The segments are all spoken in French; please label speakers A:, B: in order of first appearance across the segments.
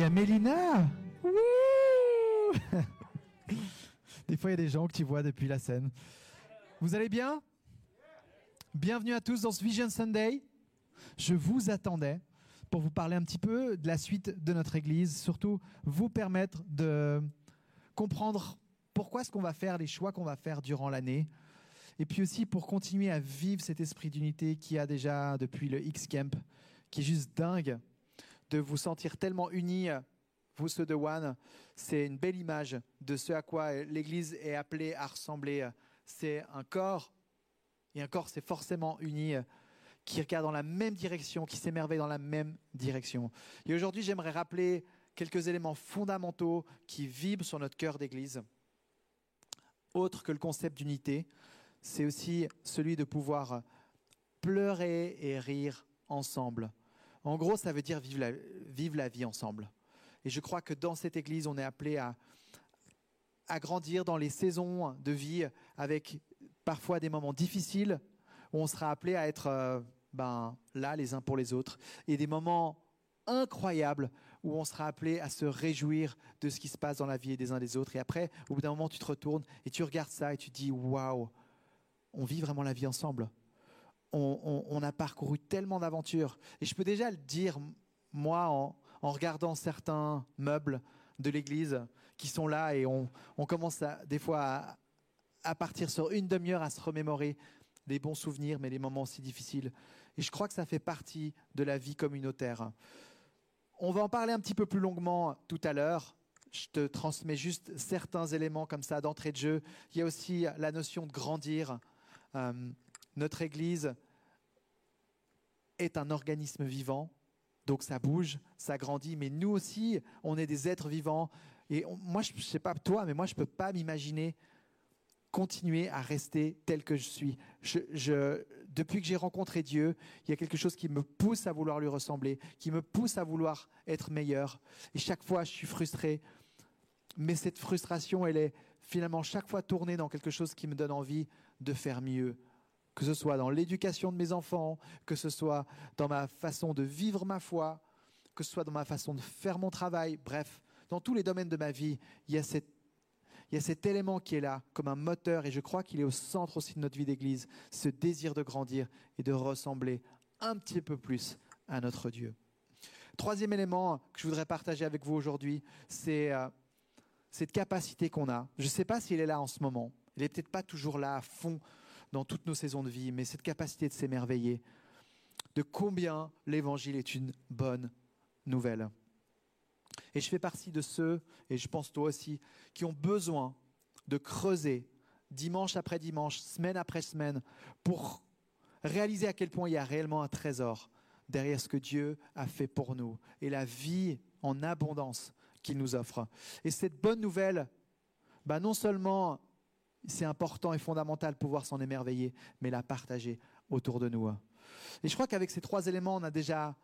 A: Il y a Mélina Wouh Des fois, il y a des gens que tu vois depuis la scène. Vous allez bien? Bienvenue à tous dans ce Vision Sunday. Je vous attendais pour vous parler un petit peu de la suite de notre Église, surtout vous permettre de comprendre pourquoi est-ce qu'on va faire les choix qu'on va faire durant l'année, et puis aussi pour continuer à vivre cet esprit d'unité qui a déjà depuis le X-Camp, qui est juste dingue de vous sentir tellement unis, vous ceux de One. C'est une belle image de ce à quoi l'Église est appelée à ressembler. C'est un corps, et un corps c'est forcément uni, qui regarde dans la même direction, qui s'émerveille dans la même direction. Et aujourd'hui, j'aimerais rappeler quelques éléments fondamentaux qui vibrent sur notre cœur d'Église. Autre que le concept d'unité, c'est aussi celui de pouvoir pleurer et rire ensemble. En gros, ça veut dire vivre la, vie ensemble. Et je crois que dans cette Église, on est appelé à, grandir dans les saisons de vie avec parfois des moments difficiles où on sera appelé à être euh, ben, là les uns pour les autres et des moments incroyables où on sera appelé à se réjouir de ce qui se passe dans la vie des uns des autres. Et après, au bout d'un moment, tu te retournes et tu regardes ça et tu dis waouh, on vit vraiment la vie ensemble. On, a parcouru tellement d'aventures. Et je peux déjà le dire, moi, en, regardant certains meubles de l'église qui sont là et on, commence à, des fois à, à partir sur une demi-heure à se remémorer les bons souvenirs, mais les moments aussi difficiles. Et je crois que ça fait partie de la vie communautaire. On va en parler un petit peu plus longuement tout à l'heure. Je te transmets juste certains éléments comme ça d'entrée de jeu. Il y a aussi la notion de grandir. Euh, notre Église est un organisme vivant, donc ça bouge, ça grandit, mais nous aussi, on est des êtres vivants. Et moi, je ne sais pas toi, mais moi, je ne peux pas m'imaginer continuer à rester tel que je suis. Depuis que j'ai rencontré Dieu, il y a quelque chose qui me pousse à vouloir lui ressembler, qui me pousse à vouloir être meilleur. Et chaque fois, je suis frustré. Mais cette frustration, elle est finalement chaque fois tournée dans quelque chose qui me donne envie de faire mieux. Que ce soit dans l'éducation de mes enfants, que ce soit dans ma façon de vivre ma foi, que ce soit dans ma façon de faire mon travail, bref, dans tous les domaines de ma vie, il y a cet élément qui est là comme un moteur et je crois qu'il est au centre aussi de notre vie d'église, ce désir de grandir et de ressembler un petit peu plus à notre Dieu. Troisième élément que je voudrais partager avec vous aujourd'hui, c'est euh, cette capacité qu'on a. Je ne sais pas s'il est là en ce moment. Il n'est peut-être pas toujours là à fond dans toutes nos saisons de vie, mais cette capacité de s'émerveiller de combien l'évangile est une bonne nouvelle. Et je fais partie de ceux, et je pense toi aussi, qui ont besoin de creuser dimanche après dimanche, semaine après semaine, pour réaliser à quel point il y a réellement un trésor derrière ce que Dieu a fait pour nous et la vie en abondance qu'il nous offre. Et cette bonne nouvelle, bah non seulement c'est important et fondamental pouvoir s'en émerveiller, mais la partager autour de nous. Et je crois qu'avec ces trois éléments, on a déjà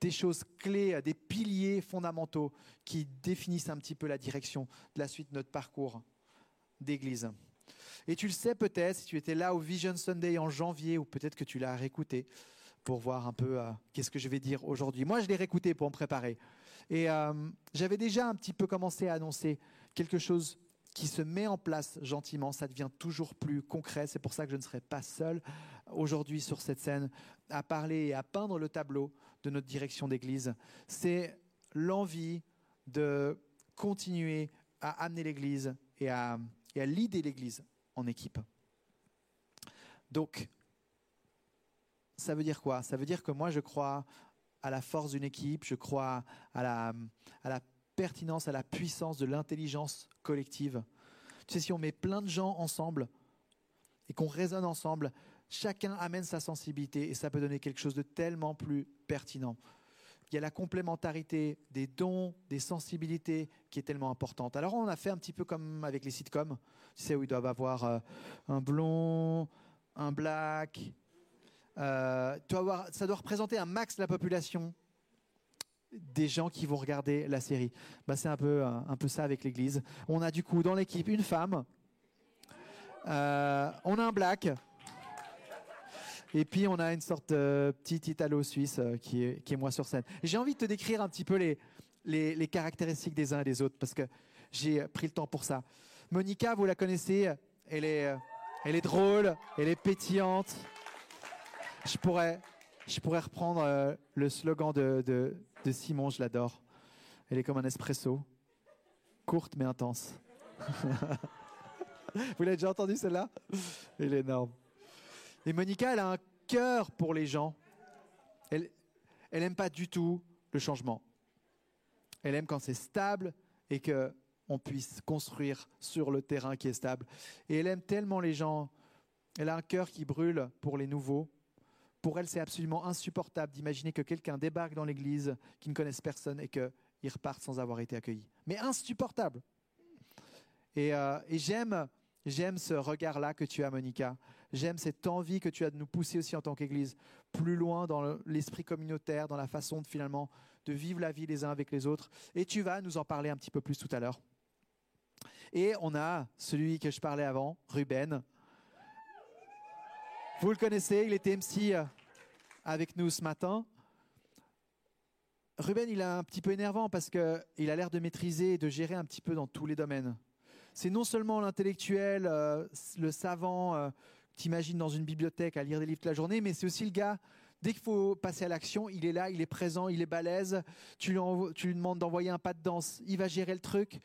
A: des choses clés, des piliers fondamentaux qui définissent un petit peu la direction de la suite de notre parcours d'église. Et tu le sais peut-être, si tu étais là au Vision Sunday en janvier, ou peut-être que tu l'as réécouté pour voir un peu euh, qu'est-ce que je vais dire aujourd'hui. Moi, je l'ai réécouté pour me préparer. Et euh, j'avais déjà un petit peu commencé à annoncer quelque chose qui se met en place gentiment, ça devient toujours plus concret. C'est pour ça que je ne serai pas seul aujourd'hui sur cette scène à parler et à peindre le tableau de notre direction d'église. C'est l'envie de continuer à amener l'église et à, et à leader l'église en équipe. Donc, ça veut dire quoi? Ça veut dire que moi, je crois à la force d'une équipe, je crois à la, à la pertinence, à la puissance de l'intelligence collective. Tu sais, si on met plein de gens ensemble et qu'on raisonne ensemble, chacun amène sa sensibilité et ça peut donner quelque chose de tellement plus pertinent. Il y a la complémentarité des dons, des sensibilités qui est tellement importante. Alors on a fait un petit peu comme avec les sitcoms, tu sais, où ils doivent avoir euh, un blond, un black. Euh, ça doit représenter un max de la population des gens qui vont regarder la série. Bah, c'est un peu, un, un peu ça avec l'Église. On a du coup dans l'équipe une femme, Euh, on a un black, Et puis on a une sorte de petit Italo-Suisse euh, qui, est, qui est moi sur scène. J'ai envie de te décrire un petit peu les, les, les caractéristiques des uns et des autres parce que j'ai pris le temps pour ça. Monica, vous la connaissez, elle est, euh, elle est drôle, elle est pétillante. Je pourrais, je pourrais reprendre euh, le slogan de, de, de Simon, je l'adore. Elle est comme un espresso, courte mais intense. Vous l'avez déjà entendu celle-là? Elle est énorme. Et Monica, elle a un cœur pour les gens. Elle, elle aime pas du tout le changement. Elle aime quand c'est stable et que on puisse construire sur le terrain qui est stable. Et elle aime tellement les gens. Elle a un cœur qui brûle pour les nouveaux. Pour elle, c'est absolument insupportable d'imaginer que quelqu'un débarque dans l'église, qui ne connaisse personne et qu'il reparte sans avoir été accueilli. Mais insupportable. Et, euh, et j'aime, j'aime ce regard-là que tu as, Monica. J'aime cette envie que tu as de nous pousser aussi en tant qu'Église plus loin dans le- l'esprit communautaire, dans la façon de finalement de vivre la vie les uns avec les autres. Et tu vas nous en parler un petit peu plus tout à l'heure. Et on a celui que je parlais avant, Ruben. Vous le connaissez, il était MC euh, avec nous ce matin. Ruben, il est un petit peu énervant parce qu'il a l'air de maîtriser et de gérer un petit peu dans tous les domaines. C'est non seulement l'intellectuel, euh, le savant, euh, que t'imagines dans une bibliothèque à lire des livres toute la journée, mais c'est aussi le gars, dès qu'il faut passer à l'action, il est là, il est présent, il est balèze. Tu lui, envo- tu lui demandes d'envoyer un pas de danse, il va gérer le truc.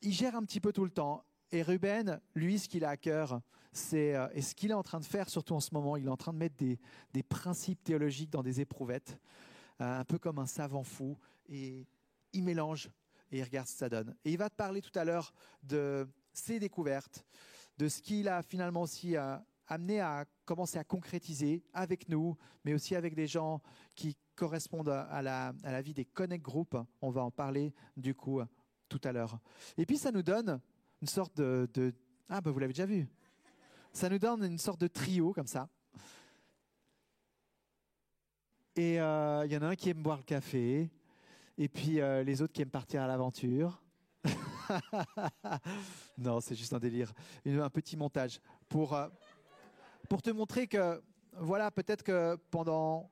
A: Il gère un petit peu tout le temps. Et Ruben, lui, ce qu'il a à cœur, c'est, euh, et ce qu'il est en train de faire, surtout en ce moment, il est en train de mettre des, des principes théologiques dans des éprouvettes, euh, un peu comme un savant fou, et il mélange et il regarde ce que ça donne. Et il va te parler tout à l'heure de ses découvertes, de ce qu'il a finalement aussi euh, amené à commencer à concrétiser avec nous, mais aussi avec des gens qui correspondent à la, à la vie des Connect Group. On va en parler du coup tout à l'heure. Et puis ça nous donne une sorte de... de- ah ben vous l'avez déjà vu. Ça nous donne une sorte de trio comme ça. Et euh, il y en a un qui aime boire le café, et puis euh, les autres qui aiment partir à l'aventure. non, c'est juste un délire. Un petit montage pour, euh, pour te montrer que, voilà, peut-être que pendant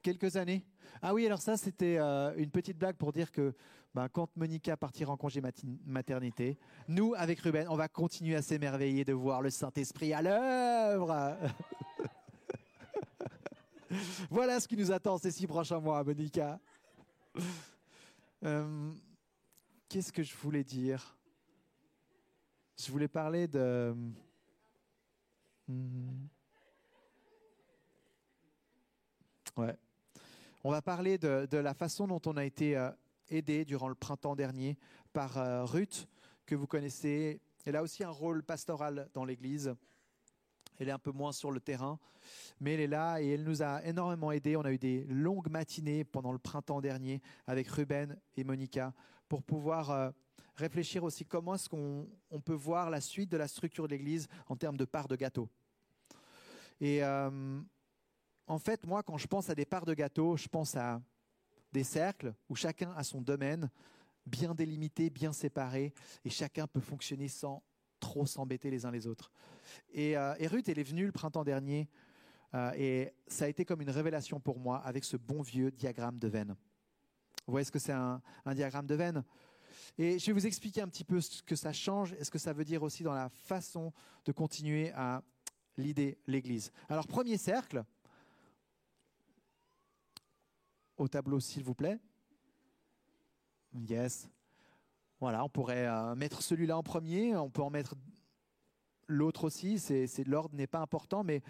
A: quelques années. Ah oui, alors ça, c'était euh, une petite blague pour dire que ben, quand Monica partira en congé maternité, nous, avec Ruben, on va continuer à s'émerveiller de voir le Saint-Esprit à l'œuvre. voilà ce qui nous attend ces six prochains mois, Monica. Euh, Qu'est-ce que je voulais dire? Je voulais parler de... Hmm. Ouais. On va parler de, de la façon dont on a été euh, aidé durant le printemps dernier par euh, Ruth, que vous connaissez. Elle a aussi un rôle pastoral dans l'Église. Elle est un peu moins sur le terrain, mais elle est là et elle nous a énormément aidés. On a eu des longues matinées pendant le printemps dernier avec Ruben et Monica pour pouvoir euh, réfléchir aussi comment est-ce qu'on on peut voir la suite de la structure de l'Église en termes de part de gâteau. Et euh, en fait, moi, quand je pense à des parts de gâteau, je pense à des cercles où chacun a son domaine bien délimité, bien séparé, et chacun peut fonctionner sans trop s'embêter les uns les autres. Et, euh, Ruth, elle est venue le printemps dernier, euh, et ça a été comme une révélation pour moi avec ce bon vieux diagramme de veine. Vous voyez ce que c'est un, un diagramme de veine? Et je vais vous expliquer un petit peu ce que ça change et ce que ça veut dire aussi dans la façon de continuer à l'idée l'Église. Alors, premier cercle, au tableau s'il vous plaît. Yes. Voilà, on pourrait euh, mettre celui-là en premier, on peut en mettre l'autre aussi, c'est, l'ordre n'est pas important, mais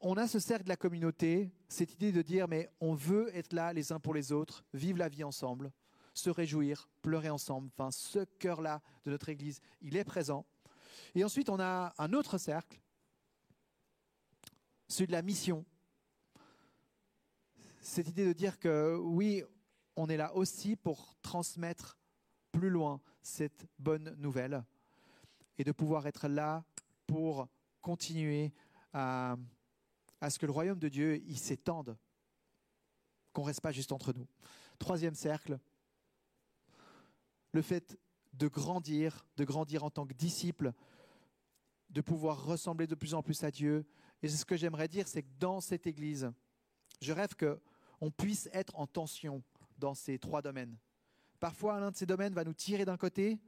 A: on a ce cercle de la communauté, cette idée de dire, mais on veut être là les uns pour les autres, vivre la vie ensemble, se réjouir, pleurer ensemble. Enfin, ce cœur-là de notre Église, il est présent. Et ensuite, on a un autre cercle, celui de la mission. Cette idée de dire que oui, on est là aussi pour transmettre plus loin cette bonne nouvelle et de pouvoir être là pour continuer à, ce que le royaume de Dieu s'étende, qu'on reste pas juste entre nous. Troisième cercle, le fait de grandir, de grandir en tant que disciple, de pouvoir ressembler de plus en plus à Dieu Et ce que j'aimerais dire, c'est que dans cette Église, je rêve qu'on puisse être en tension dans ces trois domaines. Parfois, l'un de ces domaines va nous tirer d'un côté,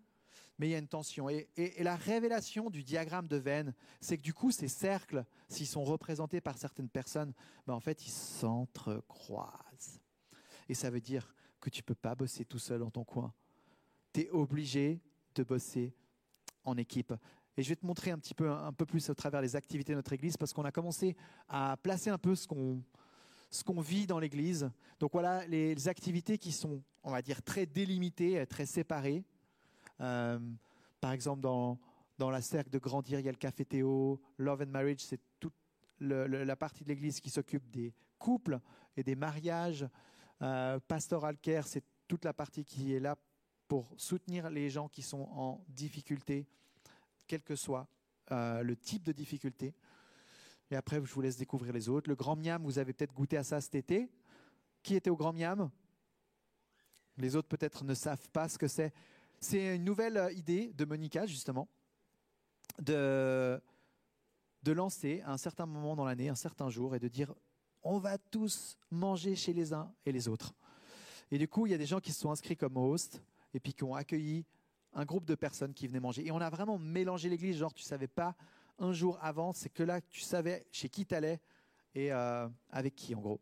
A: mais il y a une tension. Et, la révélation du diagramme de Venn, c'est que du coup, ces cercles, s'ils sont représentés par certaines personnes, ben en fait, ils s'entrecroisent. Et ça veut dire que tu ne peux pas bosser tout seul dans ton coin. Tu es obligé de bosser en équipe. Et je vais te montrer un petit peu, un peu plus au travers des activités de notre Église, parce qu'on a commencé à placer un peu ce qu'on ce qu'on vit dans l'Église. Donc voilà les activités qui sont, on va dire, très délimitées, très séparées. Euh, par exemple, dans, dans la cercle de grandir, il y a le café Théo, Love and Marriage, c'est toute la partie de l'Église qui s'occupe des couples et des mariages. Euh, Pastoral Care, c'est toute la partie qui est là pour soutenir les gens qui sont en difficulté, quel que soit euh, le type de difficulté. Et après, je vous laisse découvrir les autres. Le Grand Miam, vous avez peut-être goûté à ça cet été. Qui était au Grand Miam? Les autres peut-être ne savent pas ce que c'est. C'est une nouvelle euh, idée de Monica, justement, de, de lancer à un certain moment dans l'année, un certain jour, et de dire on va tous manger chez les uns et les autres. Et du coup, il y a des gens qui se sont inscrits comme host et puis qui ont accueilli un groupe de personnes qui venaient manger. Et on a vraiment mélangé l'église, genre tu savais pas un jour avant, c'est que là tu savais chez qui tu allais et euh, avec qui en gros.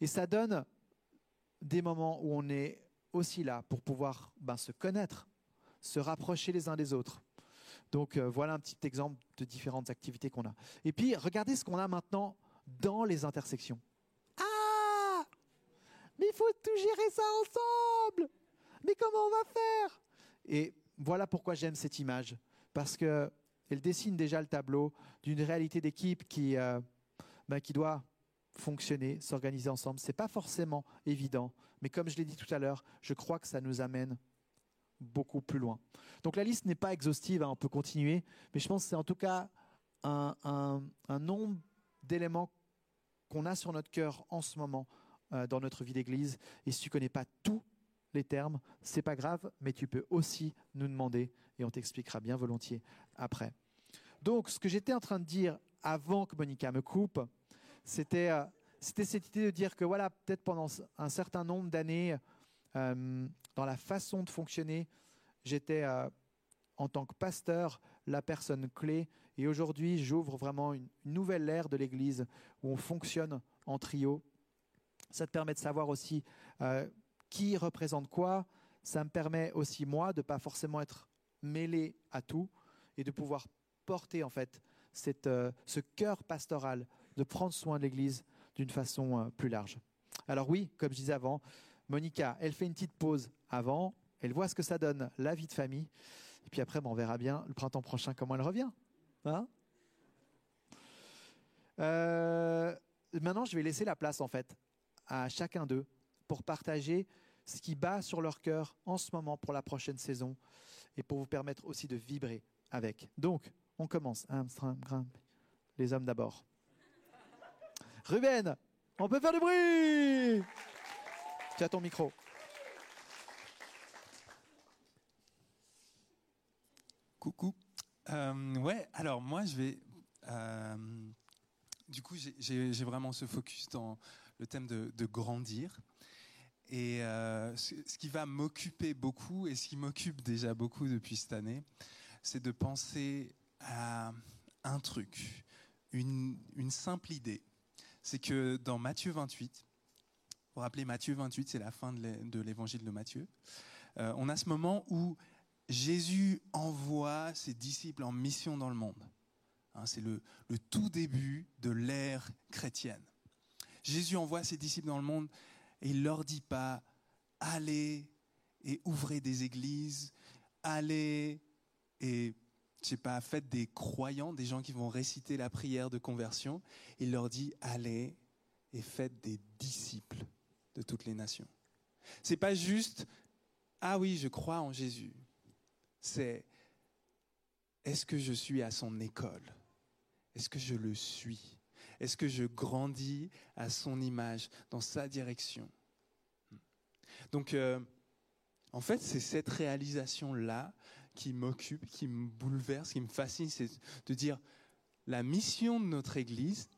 A: Et ça donne des moments où on est aussi là pour pouvoir ben, se connaître, se rapprocher les uns des autres. Donc euh, voilà un petit exemple de différentes activités qu'on a. Et puis regardez ce qu'on a maintenant dans les intersections. Ah Mais il faut tout gérer ça ensemble Mais comment on va faire? Et voilà pourquoi j'aime cette image. Parce qu'elle dessine déjà le tableau d'une réalité d'équipe qui, euh, ben, qui doit fonctionner, s'organiser ensemble. Ce n'est pas forcément évident, mais comme je l'ai dit tout à l'heure, je crois que ça nous amène beaucoup plus loin. Donc la liste n'est pas exhaustive, hein, on peut continuer, mais je pense que c'est en tout cas un, nombre d'éléments qu'on a sur notre cœur en ce moment euh, dans notre vie d'église. Et si tu connais pas tous les termes, c'est pas grave, mais tu peux aussi nous demander et on t'expliquera bien volontiers après. Donc, ce que j'étais en train de dire avant que Monica me coupe, c'était euh, c'était cette idée de dire que voilà, peut-être pendant un certain nombre d'années, euh, dans la façon de fonctionner, j'étais euh, en tant que pasteur la personne clé. Et aujourd'hui, j'ouvre vraiment une nouvelle ère de l'Église où on fonctionne en trio. Ça te permet de savoir aussi qui représente quoi. Ça me permet aussi moi de pas forcément être mêlé à tout et de pouvoir porter en fait cette, ce cœur pastoral de prendre soin de l'Église d'une façon euh, plus large. Alors oui, comme je disais avant, Monica, elle fait une petite pause avant, elle voit ce que ça donne, la vie de famille, et puis après, ben, on verra bien le printemps prochain comment elle revient. Hein? Euh, maintenant, je vais laisser la place en fait à chacun d'eux pour partager ce qui bat sur leur cœur en ce moment pour la prochaine saison et pour vous permettre aussi de vibrer avec. Donc, on commence. Les hommes d'abord. Ruben, on peut faire du bruit Tu as ton micro.
B: Coucou. Euh, ouais, alors moi je vais. Euh, du coup, j'ai vraiment ce focus dans le thème de, grandir. Et euh, ce, qui va m'occuper beaucoup, et ce qui m'occupe déjà beaucoup depuis cette année, c'est de penser à un truc, une, simple idée c'est que dans Matthieu 28, vous vous rappelez Matthieu 28, c'est la fin de l'évangile de Matthieu, euh, on a ce moment où Jésus envoie ses disciples en mission dans le monde. Hein, c'est le tout début de l'ère chrétienne. Jésus envoie ses disciples dans le monde et il leur dit pas allez et ouvrez des églises, allez et je sais pas, faites des croyants, des gens qui vont réciter la prière de conversion. Il leur dit allez et faites des disciples de toutes les nations. C'est pas juste ah oui, je crois en Jésus. C'est est-ce que je suis à son école? Est-ce que je le suis? Est-ce que je grandis à son image, dans sa direction? Donc, euh, en fait, c'est cette réalisation-là qui m'occupe, qui me bouleverse, qui me fascine, c'est de dire, la mission de notre Église,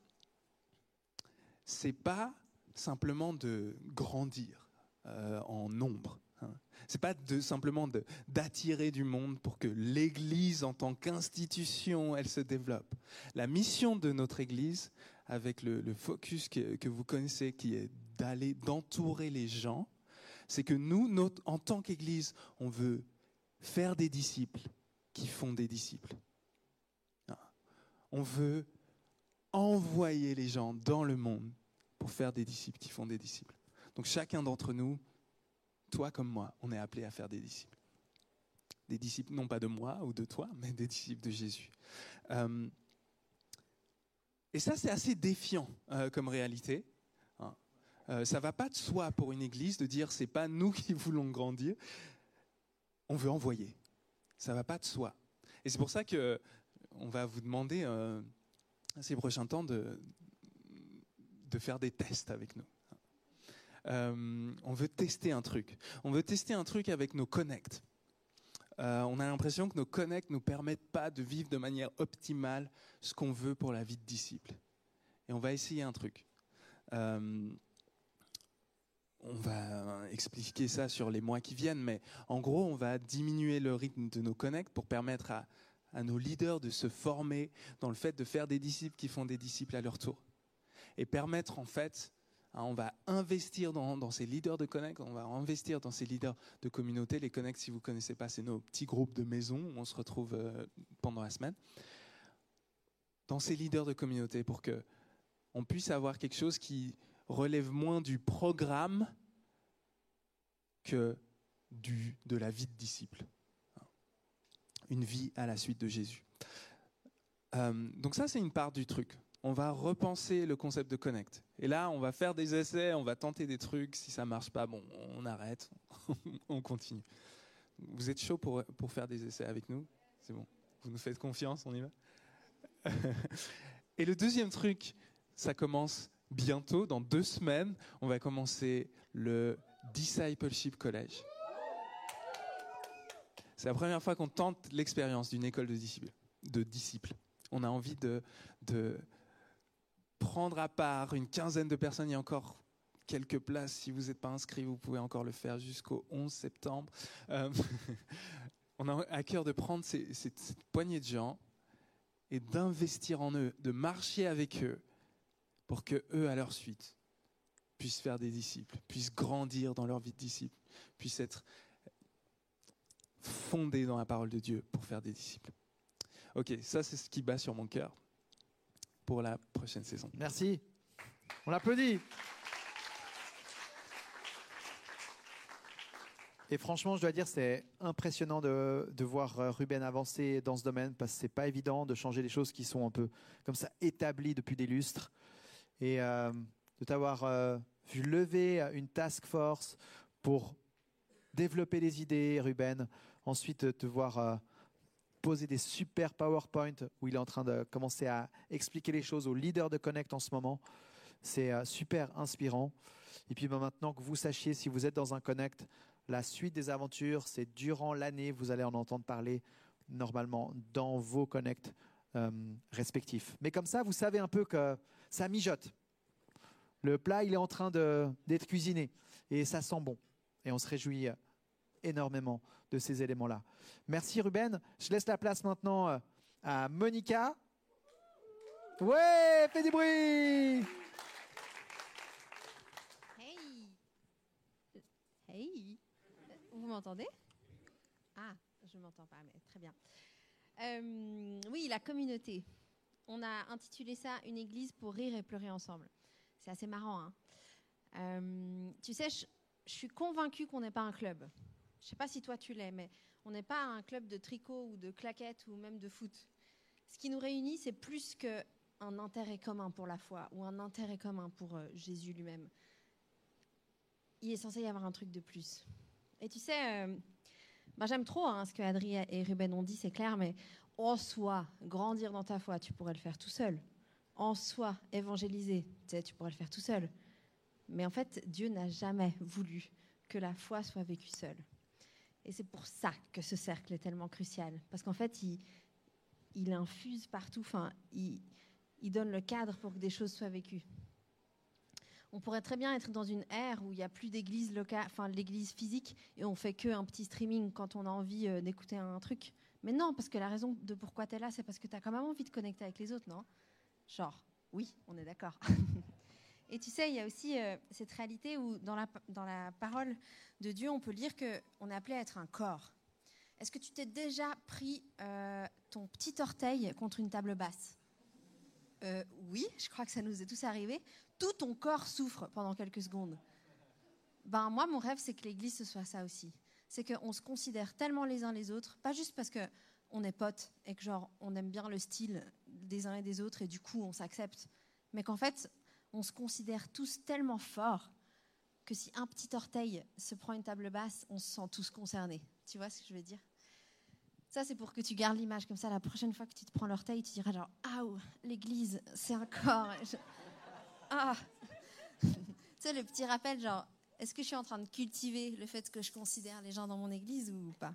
B: c'est pas simplement de grandir euh, en nombre. Hein. C'est pas simplement d'attirer du monde pour que l'Église en tant qu'institution, elle se développe. La mission de notre Église, avec le, focus que, vous connaissez, qui est d'aller, d'entourer les gens, c'est que nous, en tant qu'Église, on veut faire des disciples qui font des disciples. On veut envoyer les gens dans le monde pour faire des disciples qui font des disciples. Donc chacun d'entre nous, toi comme moi, on est appelé à faire des disciples. Des disciples non pas de moi ou de toi, mais des disciples de Jésus. Euh, et ça, c'est assez défiant euh, comme réalité. Hein. Euh, ça va pas de soi pour une église de dire c'est pas nous qui voulons grandir, on veut envoyer. Ça va pas de soi. Et c'est pour ça que on va vous demander euh, ces prochains temps de, de faire des tests avec nous. Euh, on veut tester un truc. On veut tester un truc avec nos connects. Euh, on a l'impression que nos connects ne nous permettent pas de vivre de manière optimale ce qu'on veut pour la vie de disciple. Et on va essayer un truc. on va expliquer ça sur les mois qui viennent, mais en gros, on va diminuer le rythme de nos connects pour permettre à nos leaders de se former dans le fait de faire des disciples qui font des disciples à leur tour. Et permettre en fait, on va investir dans, ces leaders de Connect, on va investir dans ces leaders de communauté. Les Connect, si vous ne connaissez pas, c'est nos petits groupes de maison où on se retrouve euh, pendant la semaine. Dans ces leaders de communauté pour que on puisse avoir quelque chose qui relève moins du programme que du, de la vie de disciple une vie à la suite de Jésus. Euh, donc ça, c'est une part du truc. On va repenser le concept de connect. Et là, on va faire des essais, on va tenter des trucs. Si ça marche pas, bon, on arrête, on continue. Vous êtes chaud pour, pour faire des essais avec nous? C'est bon. Vous nous faites confiance, on y va? Et le deuxième truc, ça commence bientôt, dans deux semaines. On va commencer le Discipleship College. C'est la première fois qu'on tente l'expérience d'une école de disciples. On a envie de, de prendre à part une quinzaine de personnes. Il y a encore quelques places. Si vous n'êtes pas inscrit, vous pouvez encore le faire jusqu'au 11 septembre. Euh, on a à cœur de prendre cette poignée de gens et d'investir en eux, de marcher avec eux pour que eux, à leur suite, puissent faire des disciples, puissent grandir dans leur vie de disciples, puissent être fondé dans la parole de Dieu pour faire des disciples. Ok, ça c'est ce qui bat sur mon cœur pour la prochaine saison.
A: Merci. On l'applaudit. Et franchement, je dois dire, c'est impressionnant de, de, voir euh, Ruben avancer dans ce domaine parce que c'est pas évident de changer des choses qui sont un peu comme ça établies depuis des lustres. Et euh, de t'avoir euh, vu lever une task force pour développer des idées, Ruben, ensuite te voir poser des super PowerPoint où il est en train de commencer à expliquer les choses aux leaders de Connect en ce moment. C'est euh, super inspirant. Et puis ben, maintenant que vous sachiez, si vous êtes dans un Connect, la suite des aventures, c'est durant l'année, vous allez en entendre parler normalement dans vos Connect euh, respectifs. Mais comme ça, vous savez un peu que ça mijote. Le plat, il est en train d'être cuisiné et ça sent bon. Et on se réjouit énormément de ces éléments-là. Merci Ruben. Je laisse la place maintenant euh, à Monica. Ouais, fais du bruit.
C: Hey. Hey. Vous m'entendez? Ah, je ne m'entends pas, mais très bien. Euh, oui, la communauté. On a intitulé ça Une église pour rire et pleurer ensemble. C'est assez marrant. Hein euh, tu sais, je, je suis convaincue qu'on n'est pas un club. Je ne sais pas si toi tu l'es, mais on n'est pas un club de tricot ou de claquettes ou même de foot. Ce qui nous réunit, c'est plus qu'un intérêt commun pour la foi ou un intérêt commun pour euh, Jésus lui-même. Il est censé y avoir un truc de plus. Et tu sais, euh, bah, j'aime trop hein, ce que Adrien et Ruben ont dit, c'est clair, mais en soi, grandir dans ta foi, tu pourrais le faire tout seul. En soi, évangéliser, tu, pourrais le faire tout seul. Mais en fait, Dieu n'a jamais voulu que la foi soit vécue seule. Et c'est pour ça que ce cercle est tellement crucial. Parce qu'en fait, il, infuse partout, enfin, il, il donne le cadre pour que des choses soient vécues. On pourrait très bien être dans une ère où il n'y a plus d'église locale, enfin l'église physique, et on fait que un petit streaming quand on a envie euh, d'écouter un truc. Mais non, parce que la raison de pourquoi tu es là, c'est parce que tu as quand même envie de connecter avec les autres, non? Genre, oui, on est d'accord. et tu sais, il y a aussi euh, cette réalité où dans la, parole de Dieu, on peut lire qu'on est appelé à être un corps. Est-ce que tu t'es déjà pris euh, ton petit orteil contre une table basse? Euh, Oui, je crois que ça nous est tous arrivé. Tout ton corps souffre pendant quelques secondes. Ben moi, mon rêve, c'est que l'Église ce soit ça aussi. C'est qu'on se considère tellement les uns les autres, pas juste parce que on est potes et que genre on aime bien le style des uns et des autres et du coup on s'accepte, mais qu'en fait on se considère tous tellement forts que si un petit orteil se prend une table basse, on se sent tous concernés. Tu vois ce que je veux dire? Ça, c'est pour que tu gardes l'image comme ça. La prochaine fois que tu te prends l'orteil, tu diras genre Ah, l'église, c'est un corps. Ah Tu sais, le petit rappel, genre Est-ce que je suis en train de cultiver le fait que je considère les gens dans mon église ou pas?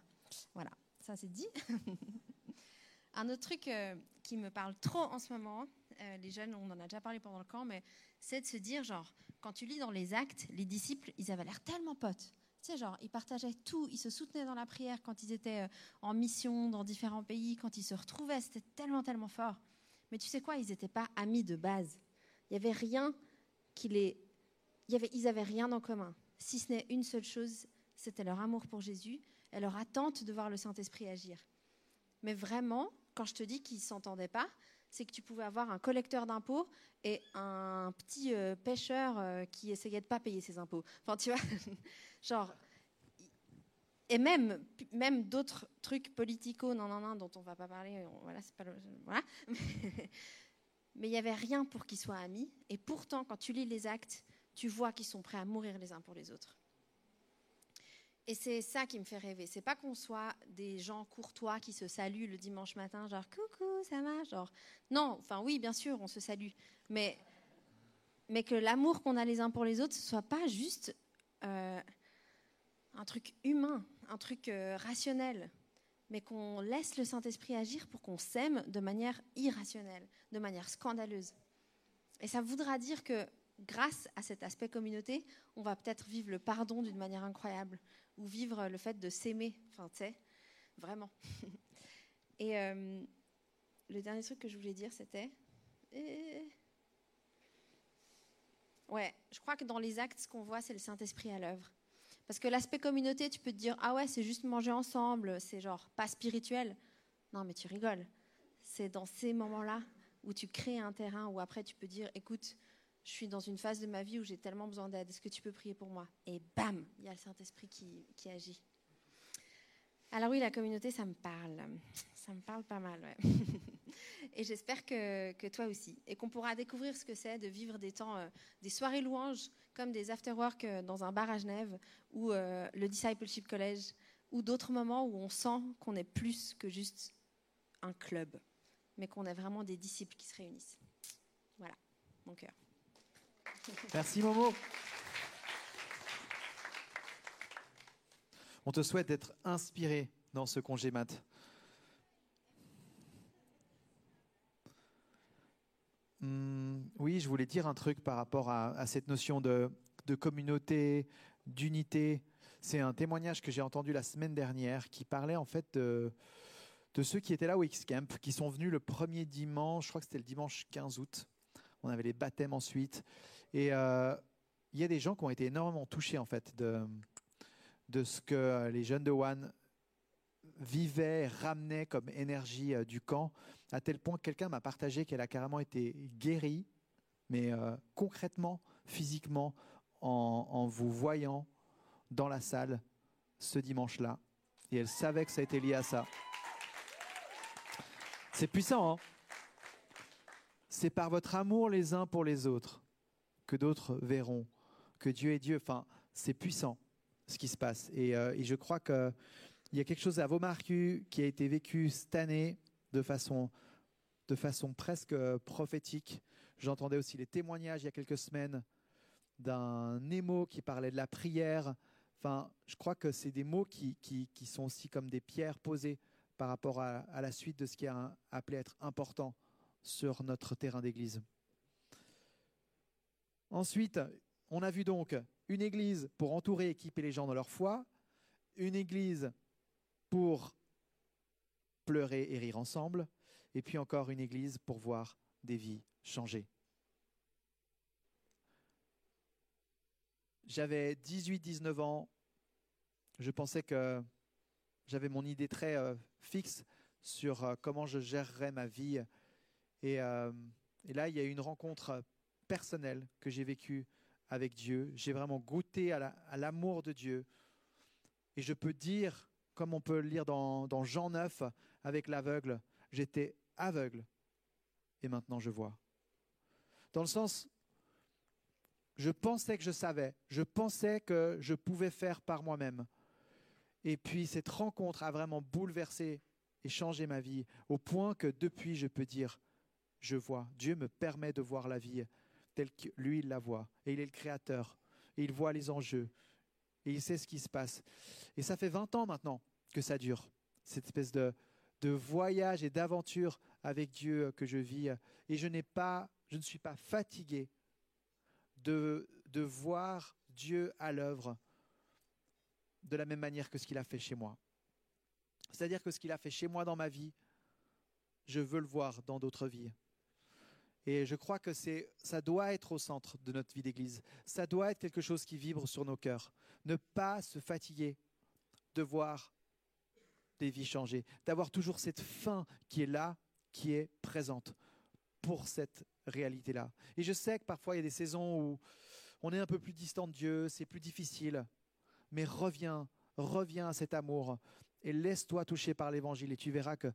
C: Voilà, ça c'est dit. un autre truc euh, qui me parle trop en ce moment, euh, les jeunes, on en a déjà parlé pendant le camp, mais c'est de se dire, genre, quand tu lis dans les actes, les disciples, ils avaient l'air tellement potes. Tu sais, genre, ils partageaient tout, ils se soutenaient dans la prière quand ils étaient euh, en mission dans différents pays, quand ils se retrouvaient, c'était tellement, tellement fort. Mais tu sais quoi, ils n'étaient pas amis de base. Il n'y avait rien qui les... Y avait, ils n'avaient rien en commun, si ce n'est une seule chose, c'était leur amour pour Jésus et leur attente de voir le Saint-Esprit agir. Mais vraiment, quand je te dis qu'ils ne s'entendaient pas, c'est que tu pouvais avoir un collecteur d'impôts et un petit euh, pêcheur euh, qui essayait de pas payer ses impôts. Enfin, tu vois, genre. Et même, même d'autres trucs politico, non, non, non, dont on va pas parler, voilà, c'est pas voilà. Mais il n'y avait rien pour qu'ils soient amis. Et pourtant, quand tu lis les actes, tu vois qu'ils sont prêts à mourir les uns pour les autres. Et c'est ça qui me fait rêver. C'est pas qu'on soit des gens courtois qui se saluent le dimanche matin, genre coucou, ça va, genre non. Enfin oui, bien sûr, on se salue, mais mais que l'amour qu'on a les uns pour les autres, ce soit pas juste euh, un truc humain, un truc euh, rationnel, mais qu'on laisse le Saint-Esprit agir pour qu'on s'aime de manière irrationnelle, de manière scandaleuse. Et ça voudra dire que grâce à cet aspect communauté, on va peut-être vivre le pardon d'une manière incroyable, ou vivre le fait de s'aimer. Enfin, vraiment. Et euh, le dernier truc que je voulais dire, c'était. Euh, ouais, je crois que dans les actes, ce qu'on voit, c'est le Saint-Esprit à l'œuvre. Parce que l'aspect communauté, tu peux te dire, ah ouais, c'est juste manger ensemble, c'est genre pas spirituel. Non, mais tu rigoles. C'est dans ces moments-là où tu crées un terrain où après tu peux dire, écoute, je suis dans une phase de ma vie où j'ai tellement besoin d'aide, est-ce que tu peux prier pour moi? Et bam, il y a le Saint-Esprit qui, agit. Alors oui, la communauté, ça me parle. Ça me parle pas mal, ouais. Et j'espère que, que, toi aussi. Et qu'on pourra découvrir ce que c'est de vivre des temps, euh, des soirées louanges, comme des after-work euh, dans un bar à Genève, ou euh, le Discipleship College, ou d'autres moments où on sent qu'on est plus que juste un club, mais qu'on est vraiment des disciples qui se réunissent. Voilà, mon cœur.
A: Merci Momo. On te souhaite d'être inspiré dans ce congé mat. Hmm, oui, je voulais dire un truc par rapport à, cette notion de, communauté, d'unité. C'est un témoignage que j'ai entendu la semaine dernière qui parlait en fait de, de ceux qui étaient là au X-Camp, qui sont venus le premier dimanche, je crois que c'était le dimanche 15 août. On avait les baptêmes ensuite. Et euh, il y a des gens qui ont été énormément touchés en fait de, de ce que les jeunes de One vivaient, ramenaient comme énergie euh, du camp, à tel point que quelqu'un m'a partagé qu'elle a carrément été guérie, mais euh, concrètement, physiquement, en, en, vous voyant dans la salle ce dimanche-là. Et elle savait que ça a été lié à ça. C'est puissant, hein C'est par votre amour les uns pour les autres que d'autres verront que Dieu est Dieu. Enfin, c'est puissant ce qui se passe. Et, euh, je crois qu'il y a quelque chose à vos marcus qui a été vécu cette année de façon, de façon presque prophétique. J'entendais aussi les témoignages il y a quelques semaines d'un émo qui parlait de la prière. Enfin, je crois que c'est des mots qui, qui, sont aussi comme des pierres posées par rapport à, la suite de ce qui est appelé être important sur notre terrain d'église. Ensuite, on a vu donc une église pour entourer et équiper les gens dans leur foi, une église pour pleurer et rire ensemble, et puis encore une église pour voir des vies changer. J'avais 18-19 ans, je pensais que j'avais mon idée très euh, fixe sur euh, comment je gérerais ma vie. Et, euh, et là, il y a eu une rencontre personnelle que j'ai vécue avec Dieu. J'ai vraiment goûté à la- à l'amour de Dieu. Et je peux dire, comme on peut le lire dans Jean 9 avec l'aveugle, j'étais aveugle et maintenant je vois. Dans le sens, je pensais que je savais, je pensais que je pouvais faire par moi-même. Et puis cette rencontre a vraiment bouleversé et changé ma vie au point que depuis je peux dire, je vois. Dieu me permet de voir la vie telle que lui il la voit. Et il est le créateur. Et il voit les enjeux. Et il sait ce qui se passe. Et ça fait 20 ans maintenant que ça dure, cette espèce de, de voyage et d'aventure avec Dieu que je vis. Et je n'ai pas, je ne suis pas fatigué de, de voir Dieu à l'œuvre de la même manière que ce qu'il a fait chez moi. C'est-à-dire que ce qu'il a fait chez moi dans ma vie, je veux le voir dans d'autres vies. Et je crois que ça doit être au centre de notre vie d'église. Ça doit être quelque chose qui vibre sur nos cœurs. Ne pas se fatiguer de voir des vies changer, d'avoir toujours cette faim qui est là, qui est présente pour cette réalité-là. Et je sais que parfois il y a des saisons où on est un peu plus distant de Dieu, c'est plus difficile, mais reviens, reviens à cet amour et laisse-toi toucher par l'évangile et tu verras que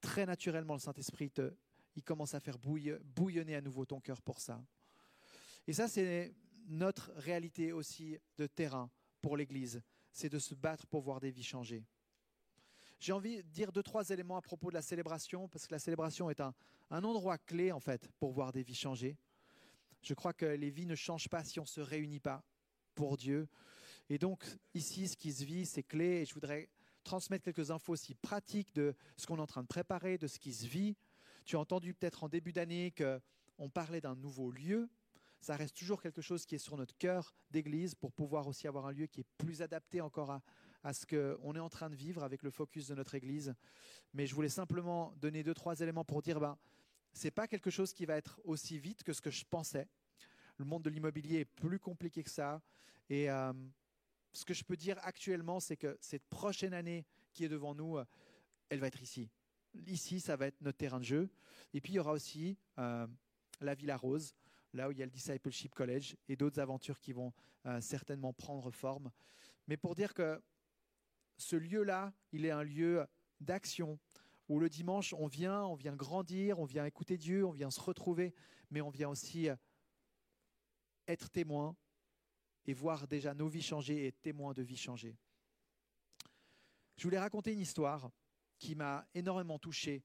A: très naturellement le Saint-Esprit te, il commence à faire bouillonner à nouveau ton cœur pour ça. Et ça, c'est notre réalité aussi de terrain pour l'Église, c'est de se battre pour voir des vies changer. J'ai envie de dire deux, trois éléments à propos de la célébration, parce que la célébration est un, un endroit clé, en fait, pour voir des vies changer. Je crois que les vies ne changent pas si on ne se réunit pas pour Dieu. Et donc, ici, ce qui se vit, c'est clé, et je voudrais transmettre quelques infos aussi pratiques de ce qu'on est en train de préparer, de ce qui se vit. Tu as entendu peut-être en début d'année qu'on parlait d'un nouveau lieu. Ça reste toujours quelque chose qui est sur notre cœur d'église pour pouvoir aussi avoir un lieu qui est plus adapté encore à, ce qu'on est en train de vivre avec le focus de notre église. Mais je voulais simplement donner deux, trois éléments pour dire, ben, c'est pas quelque chose qui va être aussi vite que ce que je pensais. Le monde de l'immobilier est plus compliqué que ça. Et euh, ce que je peux dire actuellement, c'est que cette prochaine année qui est devant nous, euh, elle va être ici. Ici, ça va être notre terrain de jeu. Et puis, il y aura aussi euh, la Villa Rose, là où il y a le Discipleship College et d'autres aventures qui vont euh, certainement prendre forme. Mais pour dire que ce lieu-là, il est un lieu d'action où le dimanche, on vient, on vient grandir, on vient écouter Dieu, on vient se retrouver, mais on vient aussi euh, être témoin et voir déjà nos vies changer et être témoin de vies changées. Je voulais raconter une histoire qui m'a énormément touché,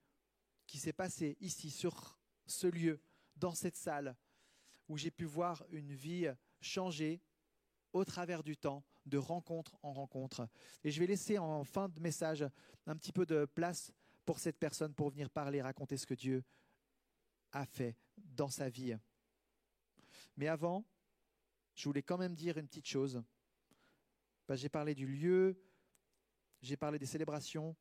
A: qui s'est passée ici, sur ce lieu, dans cette salle, où j'ai pu voir une vie changer au travers du temps, de rencontre en rencontre. Et je vais laisser en fin de message un petit peu de place pour cette personne pour venir parler, raconter ce que Dieu a fait dans sa vie. Mais avant, je voulais quand même dire une petite chose. J'ai parlé du lieu, j'ai parlé des célébrations,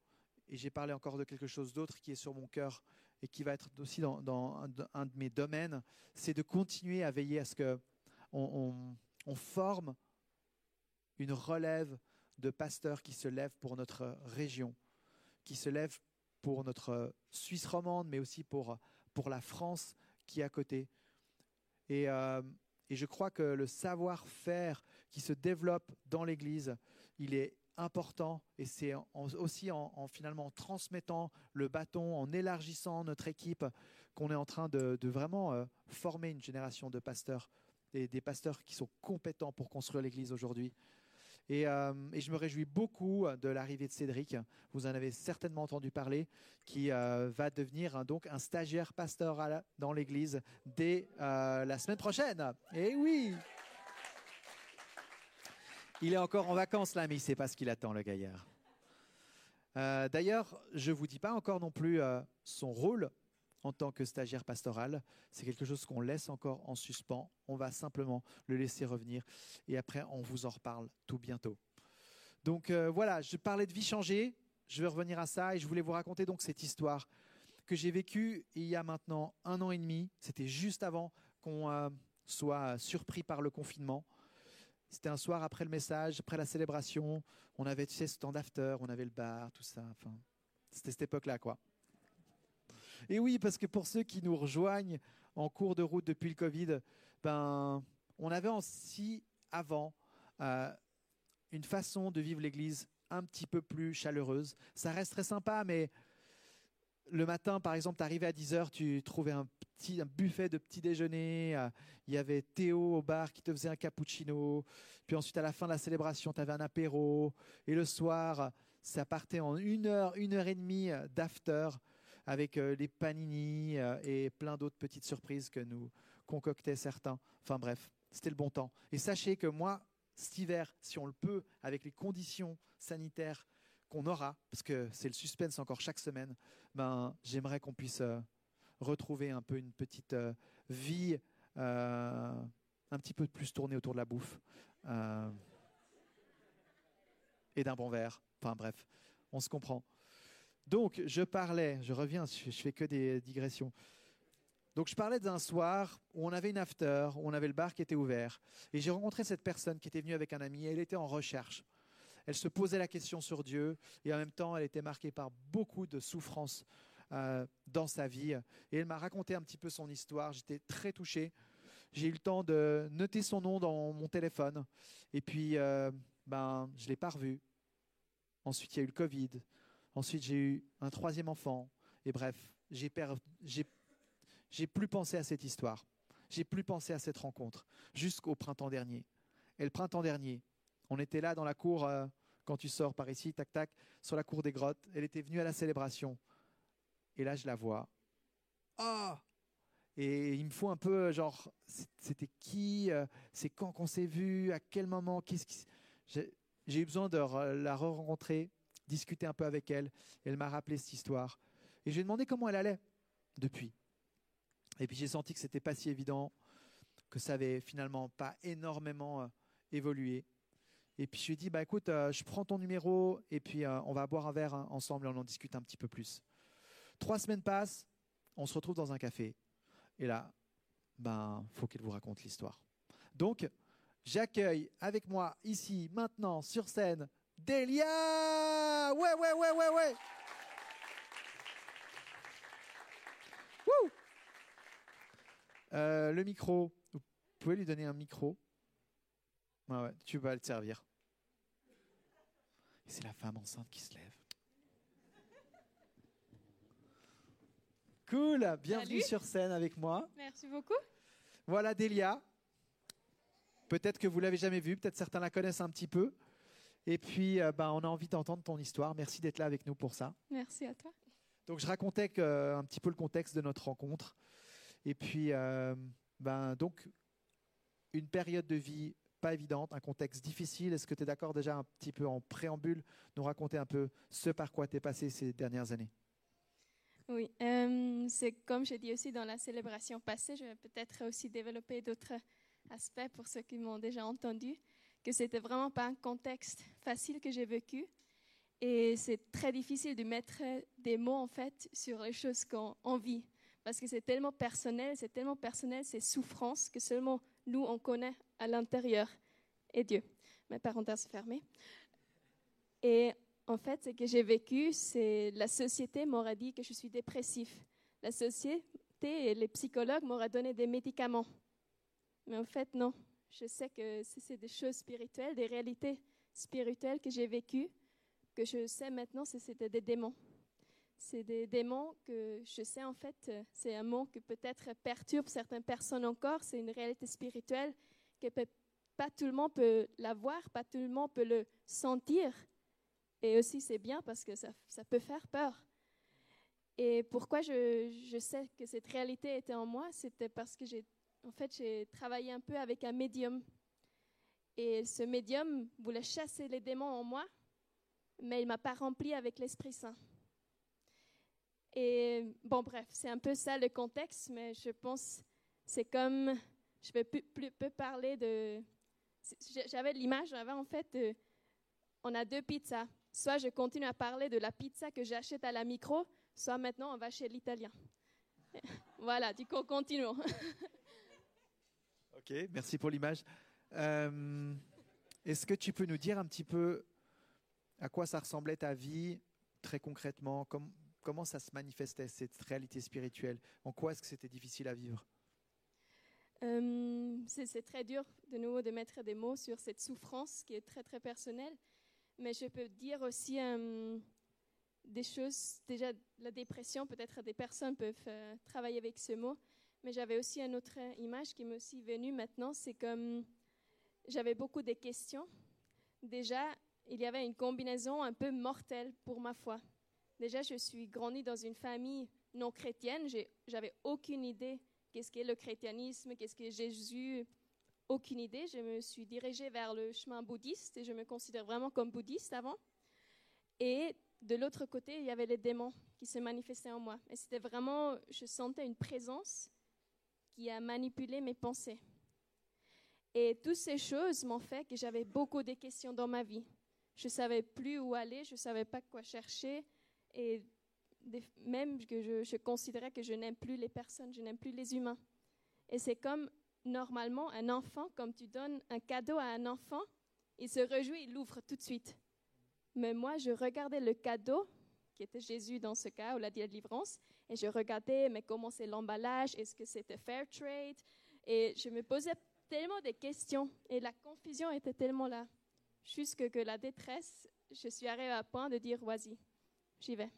A: et j'ai parlé encore de quelque chose d'autre qui est sur mon cœur et qui va être aussi dans, un, de, mes domaines, c'est de continuer à veiller à ce que on forme une relève de pasteurs qui se lèvent pour notre région, qui se lèvent pour notre Suisse romande, mais aussi pour, pour la France qui est à côté. Et, euh, et je crois que le savoir-faire qui se développe dans l'Église, il est important et c'est aussi en, en, finalement en transmettant le bâton, en élargissant notre équipe qu'on est en train de, vraiment euh, former une génération de pasteurs et des pasteurs qui sont compétents pour construire l'Église aujourd'hui. Et, euh, je me réjouis beaucoup de l'arrivée de Cédric. Vous en avez certainement entendu parler, qui euh, va devenir donc un stagiaire pastoral dans l'Église dès la semaine prochaine. Et oui. Il est encore en vacances là, mais il ne sait pas ce qu'il attend, le gaillard. Euh, D'ailleurs, je ne vous dis pas encore non plus euh, son rôle en tant que stagiaire pastoral. C'est quelque chose qu'on laisse encore en suspens. On va simplement le laisser revenir et après, on vous en reparle tout bientôt. Donc euh, voilà, je parlais de vie changée. Je vais revenir à ça et je voulais vous raconter donc cette histoire que j'ai vécue il y a maintenant un an et demi. C'était juste avant qu'on soit surpris par le confinement. C'était un soir après le message, après la célébration. On avait, tu sais, ce temps d'after, on avait le bar, tout ça. Enfin, c'était cette époque-là, quoi. Et oui, parce que pour ceux qui nous rejoignent en cours de route depuis le Covid, ben, on avait aussi avant euh, une façon de vivre l'Église un petit peu plus chaleureuse. Ça reste très sympa, mais le matin, par exemple, tu arrivais à 10h, tu trouvais un, petit, un buffet de petit déjeuner. euh, Il y avait Théo au bar qui te faisait un cappuccino. Puis ensuite, à la fin de la célébration, tu avais un apéro. Et le soir, ça partait en une heure, une heure et demie d'after avec euh, les panini euh, et plein d'autres petites surprises que nous concoctaient certains. Enfin bref, c'était le bon temps. Et sachez que moi, cet hiver, si on le peut, avec les conditions sanitaires qu'on aura, parce que c'est le suspense encore chaque semaine, ben, j'aimerais qu'on puisse euh, retrouver un peu une petite euh, vie euh, un petit peu plus tournée autour de la bouffe et d'un bon verre. Enfin bref, on se comprend. Donc, je parlais, je reviens, je, je fais que des digressions. Donc, je parlais d'un soir où on avait une after, où on avait le bar qui était ouvert. Et j'ai rencontré cette personne qui était venue avec un ami elle était en recherche. Elle se posait la question sur Dieu et en même temps, elle était marquée par beaucoup de souffrances euh, dans sa vie. Et elle m'a raconté un petit peu son histoire. J'étais très touché. J'ai eu le temps de noter son nom dans mon téléphone. Et puis, euh, ben, je ne l'ai pas revu. Ensuite, il y a eu le Covid. Ensuite, j'ai eu un troisième enfant. Et bref, j'ai plus pensé à cette histoire. J'ai plus pensé à cette rencontre jusqu'au printemps dernier. Et le printemps dernier, on était là dans la cour euh, quand tu sors par ici, tac tac, sur la cour des grottes. Elle était venue à la célébration. Et là, je la vois. Ah Et il me faut un peu genre, c'est- c'était qui euh, C'est quand qu'on s'est vu À quel moment Qu'est-ce qui J'ai j'ai eu besoin de la re-rencontrer, discuter un peu avec elle. Elle m'a rappelé cette histoire. Et je lui ai demandé comment elle allait depuis. Et puis j'ai senti que c'était pas si évident, que ça avait finalement pas énormément euh, évolué. Et puis je lui ai dit, bah écoute, euh, je prends ton numéro et puis euh, on va boire un verre hein, ensemble et on en discute un petit peu plus. Trois semaines passent, on se retrouve dans un café. Et là, ben, faut qu'elle vous raconte l'histoire. Donc, j'accueille avec moi ici, maintenant, sur scène, Delia Ouais, ouais, ouais, ouais, ouais Euh, Le micro, vous pouvez lui donner un micro Ouais, ouais, tu vas le servir. Et c'est la femme enceinte qui se lève. Cool, bienvenue
D: Salut.
A: sur scène avec moi.
D: Merci beaucoup.
A: Voilà Delia. Peut-être que vous l'avez jamais vue, peut-être certains la connaissent un petit peu. Et puis, euh, ben, on a envie d'entendre ton histoire. Merci d'être là avec nous pour ça.
D: Merci à toi.
A: Donc, je racontais que, euh, un petit peu le contexte de notre rencontre. Et puis, euh, ben, donc, une période de vie évidente, un contexte difficile. Est-ce que tu es d'accord déjà un petit peu en préambule, nous raconter un peu ce par quoi tu es passé ces dernières années?
D: Oui, euh, c'est comme j'ai dit aussi dans la célébration passée, je vais peut-être aussi développer d'autres aspects pour ceux qui m'ont déjà entendu, que c'était vraiment pas un contexte facile que j'ai vécu. Et c'est très difficile de mettre des mots en fait sur les choses qu'on on vit. Parce que c'est tellement personnel, c'est tellement personnel, ces souffrances que seulement nous on connaît à l'intérieur et Dieu. Mais parenthèse fermée. Et en fait, ce que j'ai vécu, c'est la société m'aurait dit que je suis dépressif. La société et les psychologues m'auraient donné des médicaments. Mais en fait, non. Je sais que c'est des choses spirituelles, des réalités spirituelles que j'ai vécues, que je sais maintenant, c'était des démons. C'est des démons que je sais en fait, euh, c'est un mot que peut-être perturbe certaines personnes encore. C'est une réalité spirituelle que pas tout le monde peut la voir, pas tout le monde peut le sentir. Et aussi, c'est bien parce que ça, peut faire peur. Et pourquoi je, sais que cette réalité était en moi, c'était parce que j'ai, en fait, travaillé un peu avec un médium. Et ce médium voulait chasser les démons en moi. mais il m'a pas rempli avec l'Esprit Saint. Et bon, bref, c'est un peu ça le contexte, mais je pense c'est comme je vais plus, plus, parler de. J'avais l'image, j'avais en fait, on a deux pizzas. Soit je continue à parler de la pizza que j'achète à la micro, soit maintenant on va chez l'italien. voilà, du coup, continuons.
A: ok, merci pour l'image. Euh, est-ce que tu peux nous dire un petit peu à quoi ça ressemblait ta vie très concrètement Comment ça se manifestait, cette réalité spirituelle? En quoi est-ce que c'était difficile à vivre?
D: Euh, C'est très dur, de nouveau, de mettre des mots sur cette souffrance qui est très, très personnelle. Mais je peux dire aussi euh, des choses. Déjà, la dépression, peut-être des personnes peuvent euh, travailler avec ce mot. Mais j'avais aussi une autre image qui m'est aussi venue maintenant. C'est comme j'avais beaucoup de questions. Déjà, il y avait une combinaison un peu mortelle pour ma foi. Déjà, je suis grandie dans une famille non chrétienne. J'avais aucune idée qu'est-ce qu'est le christianisme, qu'est-ce qu'est Jésus. Aucune idée. Je me suis dirigée vers le chemin bouddhiste et je me considère vraiment comme bouddhiste avant. Et de l'autre côté, il y avait les démons qui se manifestaient en moi. Et c'était vraiment, je sentais une présence qui a manipulé mes pensées. Et toutes ces choses m'ont fait que j'avais beaucoup de questions dans ma vie. Je ne savais plus où aller, je ne savais pas quoi chercher. Et même que je, considérais que je n'aime plus les personnes, je n'aime plus les humains. Et c'est comme normalement un enfant, comme tu donnes un cadeau à un enfant, il se réjouit, il l'ouvre tout de suite. Mais moi, je regardais le cadeau, qui était Jésus dans ce cas, ou la délivrance, et je regardais, mais comment c'est l'emballage, est-ce que c'était fair trade, et je me posais tellement de questions et la confusion était tellement là. Jusque que la détresse, je suis arrivée à point de dire, vas-y, j'y vais.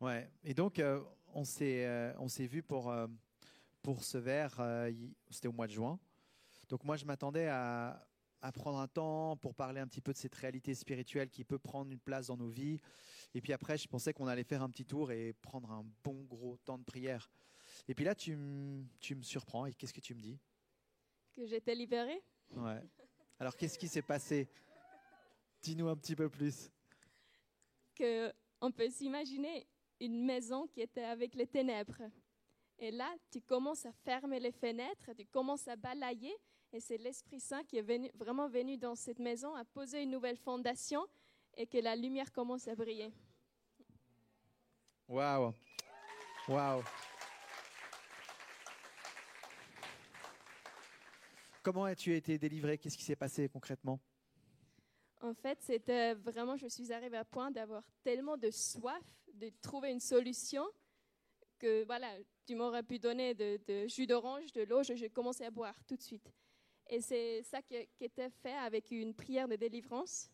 A: Ouais, et donc euh, on s'est euh, on s'est vu pour euh, pour ce verre, c'était au mois de juin. Donc moi je m'attendais à, à prendre un temps pour parler un petit peu de cette réalité spirituelle qui peut prendre une place dans nos vies. Et puis après, je pensais qu'on allait faire un petit tour et prendre un bon gros temps de prière. Et puis là, tu, tu me surprends. Et qu'est-ce que tu me dis?
D: Que j'étais libérée?
A: Ouais. Alors qu'est-ce qui s'est passé? Dis-nous un petit peu plus.
D: Que on peut s'imaginer une maison qui était avec les ténèbres. Et là, tu commences à fermer les fenêtres, tu commences à balayer, et c'est l'Esprit Saint qui est vraiment venu dans cette maison, à poser une nouvelle fondation, et que la lumière commence à briller.
A: Waouh! Waouh! Comment as-tu été délivré? Qu'est-ce qui s'est passé concrètement?
D: En fait, c'était vraiment, je suis arrivée à point d'avoir tellement de soif de trouver une solution que voilà, tu m'aurais pu donner de, jus d'orange, de l'eau, j'ai commencé à boire tout de suite. Et c'est ça qui, était fait avec une prière de délivrance,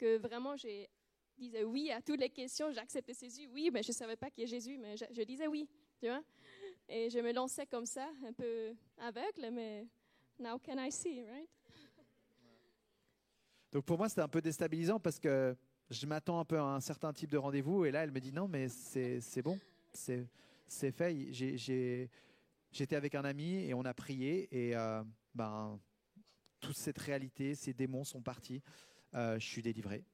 D: que vraiment j'ai disais oui à toutes les questions, j'acceptais Jésus, oui, mais je ne savais pas qui est Jésus, mais je, je disais oui, tu vois. Et je me lançais comme ça, un peu aveugle, mais Now can I see, right?
A: Donc pour moi, c'était un peu déstabilisant parce que je m'attends un peu à un certain type de rendez-vous et là, elle me dit non, mais c'est bon, c'est fait. J'étais avec un ami et on a prié et euh, ben, toute cette réalité, ces démons sont partis. Euh, je suis délivré.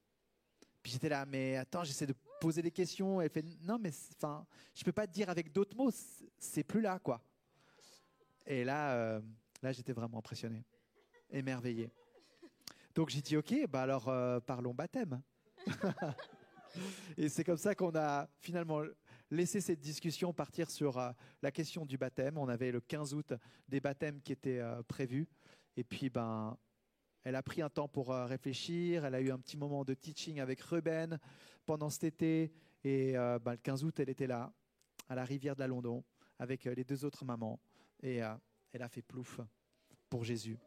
A: Puis j'étais là, mais attends, j'essaie de poser des questions. Elle fait non, mais enfin, je peux pas te dire avec d'autres mots, c'est plus là, quoi. Et là, euh, Là, j'étais vraiment impressionné, émerveillé. Donc j'ai dit, ok, bah alors euh, parlons baptême. et c'est comme ça qu'on a finalement laissé cette discussion partir sur euh, la question du baptême. On avait le 15 août des baptêmes qui étaient euh, prévus. Et puis, ben, elle a pris un temps pour réfléchir. Elle a eu un petit moment de teaching avec Ruben pendant cet été. Et ben, le 15 août, elle était là, à la rivière de la London, avec les deux autres mamans. Et elle a fait plouf pour Jésus.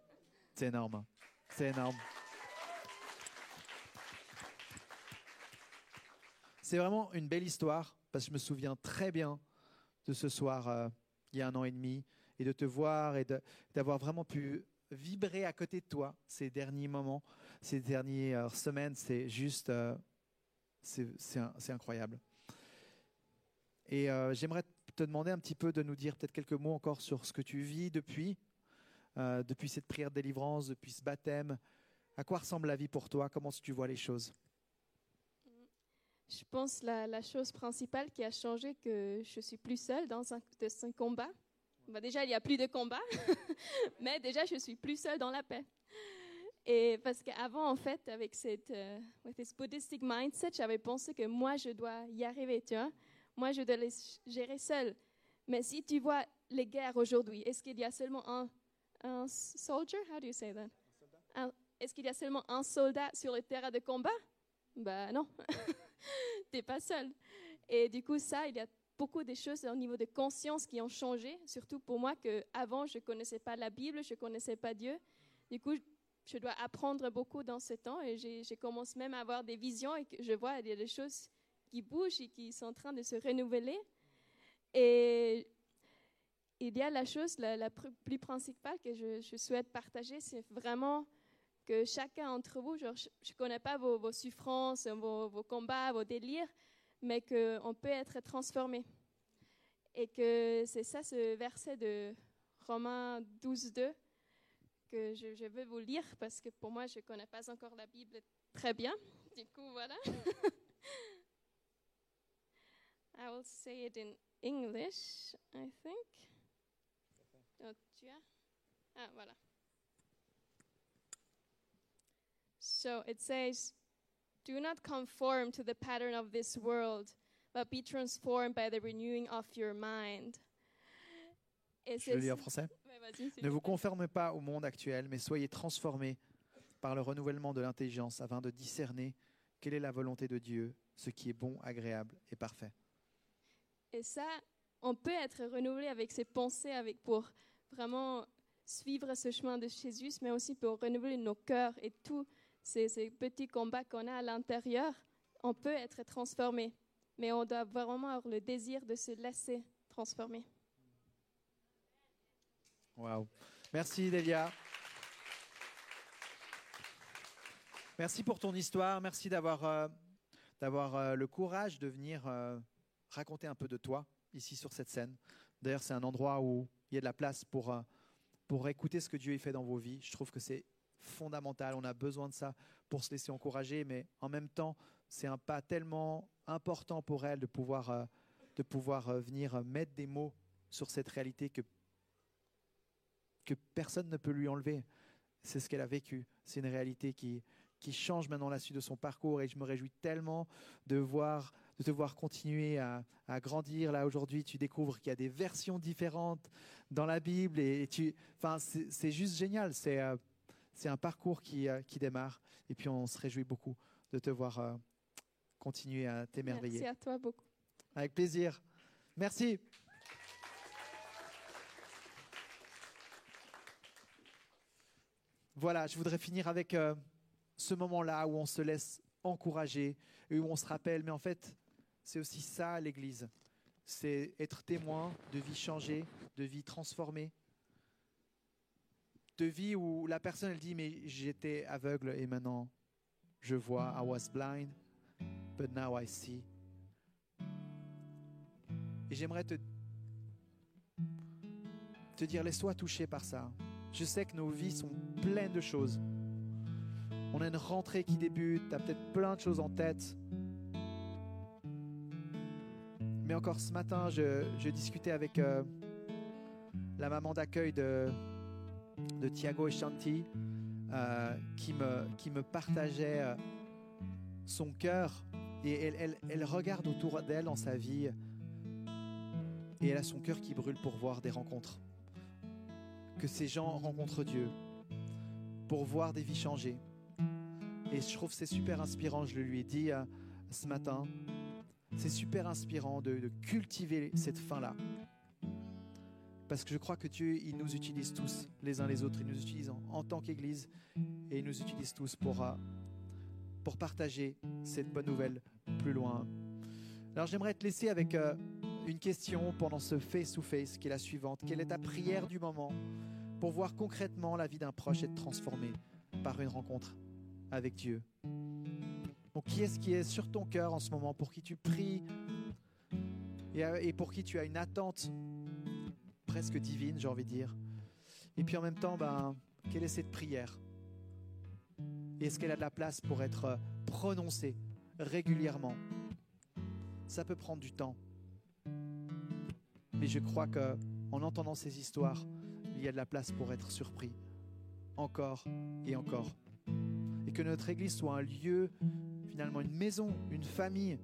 A: C'est énorme. C'est énorme. C'est vraiment une belle histoire parce que je me souviens très bien de ce soir euh, il y a un an et demi et de te voir et d'avoir vraiment pu vibrer à côté de toi ces derniers moments, ces dernières semaines. C'est juste, euh, c'est incroyable. Et euh, j'aimerais te demander un petit peu de nous dire peut-être quelques mots encore sur ce que tu vis depuis, depuis cette prière de délivrance, depuis ce baptême. À quoi ressemble la vie pour toi? Comment tu vois les choses?
D: Je pense la, la chose principale qui a changé, que je suis plus seule dans un, de ce combat. Bah déjà, il n'y a plus de combat, mais déjà, je suis plus seule dans la paix. Et parce qu'avant, en fait, avec cette euh, with this Buddhistic mindset, j'avais pensé que moi, je dois y arriver, tu vois. Moi, je dois les gérer seule. Mais si tu vois les guerres aujourd'hui, est-ce qu'il y a seulement un, un soldier? How do you say that? Est-ce qu'il y a seulement un soldat sur le terrain de combat? Ben non, t'es pas seul. Et du coup, ça, il y a beaucoup de choses au niveau de conscience qui ont changé, surtout pour moi que avant je connaissais pas la Bible, je connaissais pas Dieu. Du coup, je dois apprendre beaucoup dans ce temps et je commence même à avoir des visions et que je vois il y a des choses qui bougent et qui sont en train de se renouveler. Et il y a la chose la, plus principale que je souhaite partager, c'est vraiment que chacun d'entre vous, genre, je ne connais pas vos, vos souffrances, vos, vos combats, vos délires, mais qu'on peut être transformé. Et que c'est ça ce verset de Romains 12, 2 que je, je veux vous lire parce que pour moi, je ne connais pas encore la Bible très bien. Du coup, voilà. I will say it in English, I think. Oh, tu as? Ah, voilà. So it says, Do not conform to the pattern of this world, but be transformed by the renewing of your mind. Et
A: Je le lis en français. Ne vous conformez pas au monde actuel, mais soyez transformés par le renouvellement de l'intelligence afin de discerner quelle est la volonté de Dieu, ce qui est bon, agréable et parfait.
D: Et ça, on peut être renouvelé avec ses pensées, avec pour vraiment suivre ce chemin de Jésus, mais aussi pour renouveler nos cœurs et tous ces, ces petits combats qu'on a à l'intérieur. On peut être transformé, mais on doit vraiment avoir le désir de se laisser transformer.
A: Waouh. Merci Delia. Merci pour ton histoire. Merci d'avoir euh, euh, le courage de venir euh, raconter un peu de toi ici sur cette scène. D'ailleurs, c'est un endroit où il y a de la place pour euh, pour écouter ce que Dieu fait dans vos vies. Je trouve que c'est fondamental. On a besoin de ça pour se laisser encourager, mais en même temps, c'est un pas tellement important pour elle de pouvoir euh, de pouvoir euh, venir euh, mettre des mots sur cette réalité que que personne ne peut lui enlever. C'est ce qu'elle a vécu. C'est une réalité qui, qui change maintenant la suite de son parcours et je me réjouis tellement de, voir, de te voir continuer à, grandir. Là, aujourd'hui, tu découvres qu'il y a des versions différentes dans la Bible et, tu, enfin, c'est juste génial. C'est c'est un parcours qui, euh, qui démarre et puis on se réjouit beaucoup de te voir euh, continuer à t'émerveiller.
D: Merci à toi beaucoup.
A: Avec plaisir. Merci. Voilà, je voudrais finir avec euh, ce moment-là où on se laisse encourager et où on se rappelle, mais en fait, c'est aussi ça l'Église. C'est être témoin de vie changée, de vie transformée, de vie où la personne, elle dit, mais j'étais aveugle et maintenant je vois, I was blind, but now I see. Et j'aimerais te, te dire, laisse-toi toucher par ça. Je sais que nos vies sont pleines de choses. On a une rentrée qui débute, tu as peut-être plein de choses en tête. Mais encore ce matin, je, discutais avec euh, la maman d'accueil de, de Thiago Shanti, euh, qui, me, partageait euh, son cœur. Et elle, regarde autour d'elle dans sa vie et elle a son cœur qui brûle pour voir des rencontres. Que ces gens rencontrent Dieu, pour voir des vies changer. Et je trouve c'est super inspirant, je le lui ai dit euh, ce matin, c'est super inspirant de, de cultiver cette fin-là. Parce que je crois que Dieu, il nous utilise tous, les uns les autres, il nous utilise en, tant qu'Église, et il nous utilise tous pour, euh, pour partager cette bonne nouvelle plus loin. Alors j'aimerais te laisser avec... euh, une question pendant ce face-to-face qui est la suivante. Quelle est ta prière du moment pour voir concrètement la vie d'un proche être transformée par une rencontre avec Dieu? Donc, qui est-ce qui est sur ton cœur en ce moment pour qui tu pries et, euh, et pour qui tu as une attente presque divine, j'ai envie de dire. Et puis en même temps, ben, quelle est cette prière? Est-ce qu'elle a de la place pour être prononcée régulièrement? Ça peut prendre du temps. Mais je crois que en entendant ces histoires, il y a de la place pour être surpris. Encore et encore. Et que notre Église soit un lieu, finalement une maison, une famille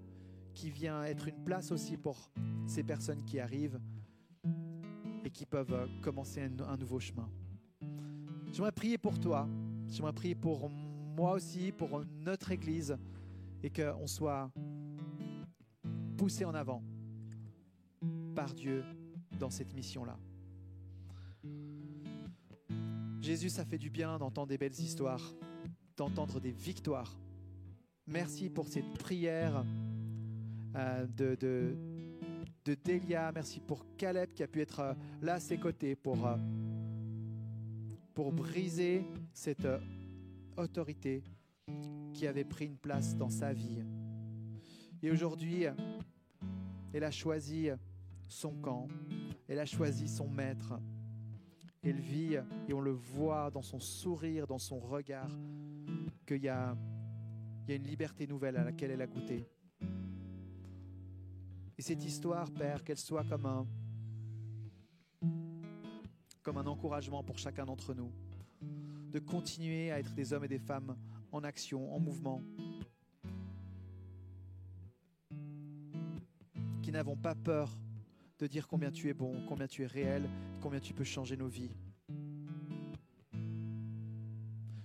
A: qui vient être une place aussi pour ces personnes qui arrivent qui peuvent euh, commencer un, nouveau chemin. J'aimerais prier pour toi, j'aimerais prier pour moi aussi, pour notre Église, et qu'on soit poussé en avant par Dieu dans cette mission-là. Jésus, ça fait du bien d'entendre des belles histoires, d'entendre des victoires. Merci pour cette prière euh, de, de Delia. Merci pour Caleb qui a pu être euh, là à ses côtés pour, euh, pour briser cette euh, autorité qui avait pris une place dans sa vie. Et aujourd'hui, elle a choisi son camp, elle a choisi son maître. Elle vit et on le voit dans son sourire, dans son regard, qu'il y a, y a une liberté nouvelle à laquelle elle a goûté. Et cette histoire, Père, qu'elle soit comme un, comme un encouragement pour chacun d'entre nous, de continuer à être des hommes et des femmes en action, en mouvement, qui n'avons pas peur de dire combien tu es bon, combien tu es réel, combien tu peux changer nos vies.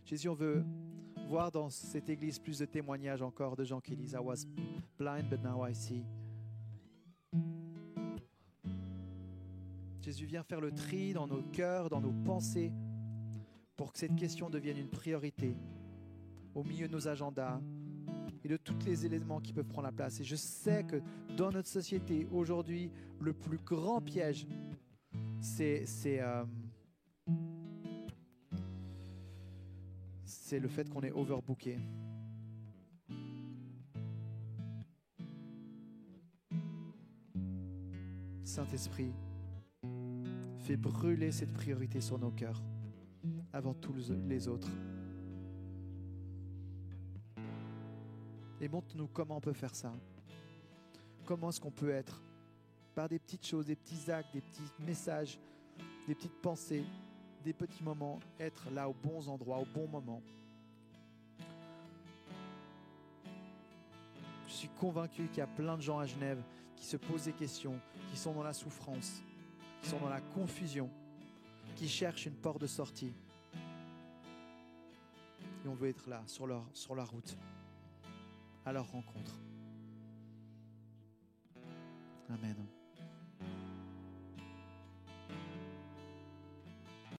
A: Jésus, on veut voir dans cette église plus de témoignages encore de gens qui disent I was blind but now I see. Jésus, viens faire le tri dans nos cœurs, dans nos pensées, pour que cette question devienne une priorité au milieu de nos agendas et de tous les éléments qui peuvent prendre la place. Et je sais que dans notre société, aujourd'hui, le plus grand piège, c'est euh, c'est le fait qu'on est overbooké. Saint-Esprit, fais brûler cette priorité sur nos cœurs avant tous les autres. Et montre-nous comment on peut faire ça. Comment est-ce qu'on peut être par des petites choses, des petits actes, des petits messages, des petites pensées, des petits moments, être là aux bons endroits, au bon moment. Je suis convaincu qu'il y a plein de gens à Genève qui se posent des questions, qui sont dans la souffrance, sont dans la confusion, qui cherchent une porte de sortie. Et on veut être là, sur leur, sur la route, à leur rencontre. Amen.